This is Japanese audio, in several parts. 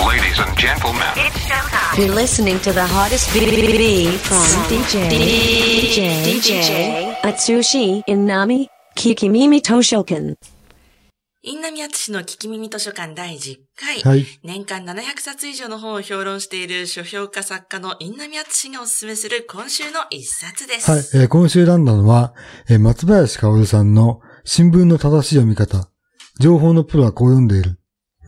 Ladies and gentlemen, You're listening to the hottest BBB from DJ DJ DJ Atsushi Inami Kikimimi Toshokan. インナミアツシの聞き耳図書館第10回。はい。年間700冊以上の本を評論している書評家作家のインナミアツシがおすすめする今週の一冊です。はい。えー今週選んだのは、えー松林薫さんの新聞の正しい読み方。情報のプロはこう読んでいる。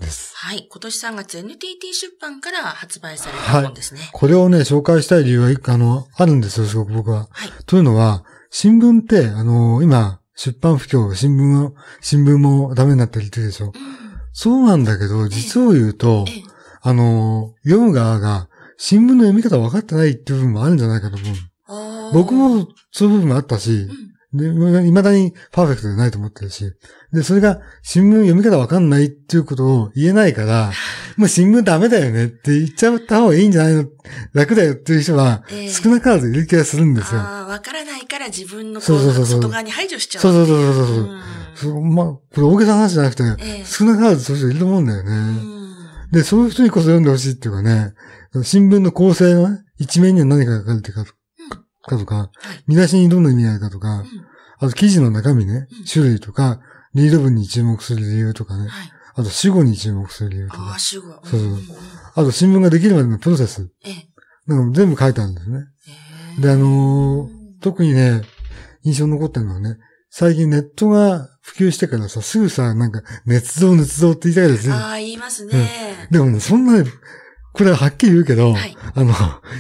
です。はい。今年3月 NTT 出版から発売されたはい本ですね。これをね、紹介したい理由は、あの、あるんですよ、すごく僕は。はい。というのは、新聞って、あの、今、出版不況、新聞を、新聞もダメになってるって言うでしょ。そうなんだけど、実を言うとええ、あの、読む側が、新聞の読み方分かってないっていう部分もあるんじゃないかと思う。僕もそういう部分もあったし、で、未だにパーフェクトでないと思ってるし、で、それが新聞読み方わかんないっていうことを言えないから、もう新聞ダメだよねって言っちゃった方がいいんじゃないの？楽だよっていう人はええ少なからずいる気がするんですよ。ああ、わからないから自分の外側に排除しちゃう。そうそうそうそうそう。うんそうまあ、これ大げさな話じゃなくて、ええ少なからずそういう人いると思うんだよね。うんで、そういう人にこそ読んでほしいっていうかね、新聞の構成のね一面には何が書かれてるかとかとか、見出しにどんな意味があるかとか、あと記事の中身ね、種類とか、リード文に注目する理由とかね、はい。あと死後に注目する理由とかああ、、主語。そうそうあと新聞ができるまでのプロセス、ええ。なんか全部書いてあるんですね。ええで、あのー特にね、印象に残ってるのはね、最近ネットが普及してからさ、すぐさ、なんか、捏造捏造って言いたいでする。ああ、言いますね。でもね、そんなね、これははっきり言うけど、はいあの、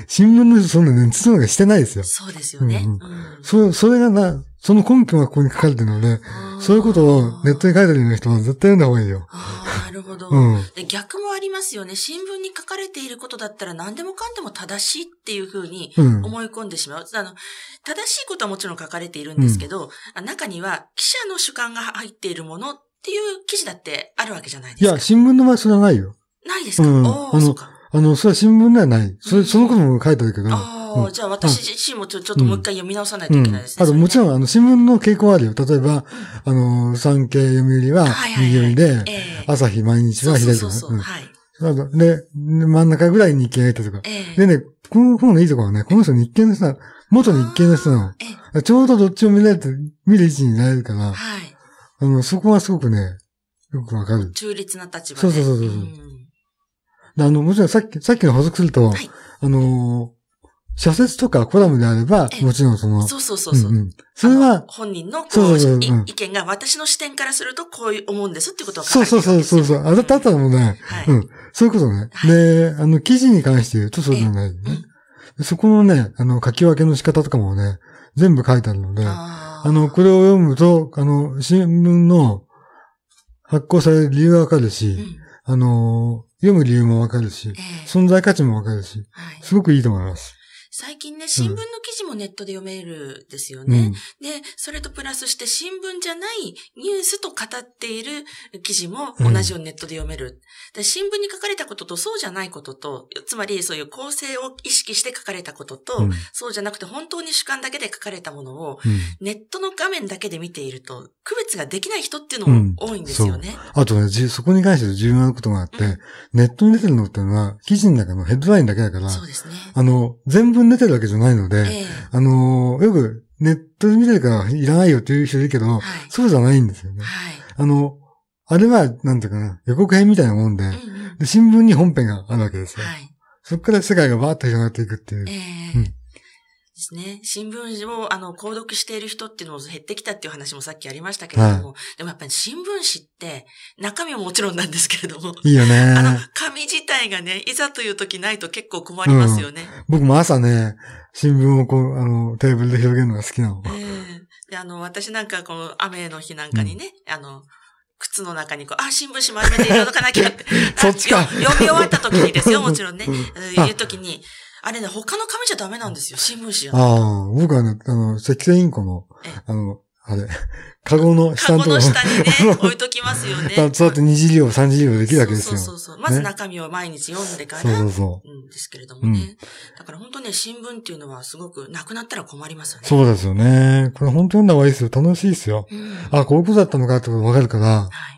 新聞の人そんな捏造なんかしてないですよ。そうですよね。うんうんそそれがな、その根拠がここに書かれてるので、そういうことをネットに書いてるような人は絶対読んだ方がいいよ。なるほど、うんで。逆もありますよね。新聞に書かれていることだったら何でもかんでも正しいっていうふうにうん思い込んでしまう。あの、正しいことはもちろん書かれているんですけど、あ中には記者の主観が入っているものっていう記事だってあるわけじゃないですか。いや、新聞の場合それはないよ。ないですか、うんあのそうか。あの、それは新聞ではない。それ、そのことも書いてあるけど。ああ、うんじゃあ私自身もちょちょっともう一回読み直さないとうん。いけないですね。あともちろん、ん、あの、新聞の傾向はあるよ。例えば、あの、産経読売は右寄りで、ええ朝日毎日は左とか。そうそうはい。で、真ん中ぐらいに日経がいたとか。ええでね、この本のいいところはね、この人日経の人なの元日経の人なええの。ちょうどどっちを見られて、見る位置になれるから、はい。あの、そこはすごくね、よくわかる。中立な立場で。そうそうそうそうあの、もちろんさっき、さっきの補足すると、はい。あのー、社説とかコラムであればえ、え。もちろんその、そうそうそうそう。んんそれあのは、本人のこうそうそうそう意見が私の視点からするとこういう思うんですってことはそうそうそうそうそう、あだったらもうね、はい。うん、そういうことね。はい。で、あの、記事に関して言うとそうじゃないね。でそこのね、あの、書き分けの仕方とかもね、全部書いてあるので、あの、これを読むと、あの、新聞の発行される理由がわかるし、うん。あの、読む理由もわかるし、ええ存在価値もわかるし、はいすごくいいと思います。最近ね、新聞の記事もネットで読めるですよね。うん。で、それとプラスして新聞じゃないニュースと語っている記事も同じようにネットで読める。で新聞に書かれたこととそうじゃないことと、つまりそういう構成を意識して書かれたことと、うんそうじゃなくて本当に主観だけで書かれたものをうんネットの画面だけで見ていると区別ができない人っていうのも多いんですよね。あとね、じそこに関して重要なことがあって、うんネットに出てるのっていうのは、記事の中のヘッドラインだけだから、そうですね。あの、全文出てるわけじゃないので、ええあの、よくネットで見てるからいらないよっていう人いるけど、はい。そうじゃないんですよね。はい。あの、あれは、なんていうかな、予告編みたいなもんで、うんうんで新聞に本編があるわけですよ。はい。そこから世界がバーッと広がっていくっていう。ええうんですね。新聞を、あの、購読している人っていうのも減ってきたっていう話もさっきありましたけれども、でもやっぱり新聞紙って、中身ももちろんなんですけれども、いいよね。あの、紙自体がね、いざという時ないと結構困りますよね。僕も朝ね、新聞をこう、あの、テーブルで広げるのが好きなの。ええで、あの、私なんかこの雨の日なんかにね、あの、靴の中にこう、あ、新聞紙丸めて届かなきゃって。そっちか読み終わった時にですよ、もちろんね。うんうんいう時に、あれね、他の紙じゃダメなんですよ、新聞紙じゃ。ああ、僕はね、あの、赤星インコのえ、あの、あれ、カゴの下カゴのところの下にね、置いときますよね。そうやって二次利用、三次利用できるわけですよ。そうそうそう。まずね中身を毎日読んでから、そうそうそうんですけれどもね。だから本当ね、新聞っていうのはすごくなくなったら困りますよう。ね。そうですよね。これ本当読んだ方がいいですよ。楽しいですよ。うん。あ、こういうことだったのかってことがわかるから、はい。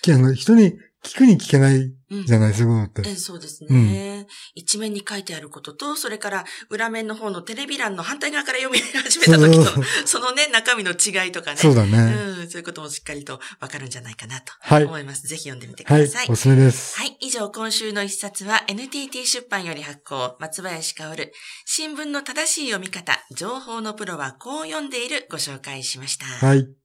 きあの人に聞くに聞けないうんじゃない、そういうものって。ええそうですね、一面に書いてあることと、それから裏面の方のテレビ欄の反対側から読み始めた時とそのね、中身の違いとかね。そうだね。うん、そういうこともしっかりとわかるんじゃないかなとはい。思います。ぜひ読んでみてくはいださい。。おすすめです。はい。以上、今週の一冊は NTT 出版より発行、松林薫。新聞の正しい読み方、情報のプロはこう読んでいるご紹介しました。はい。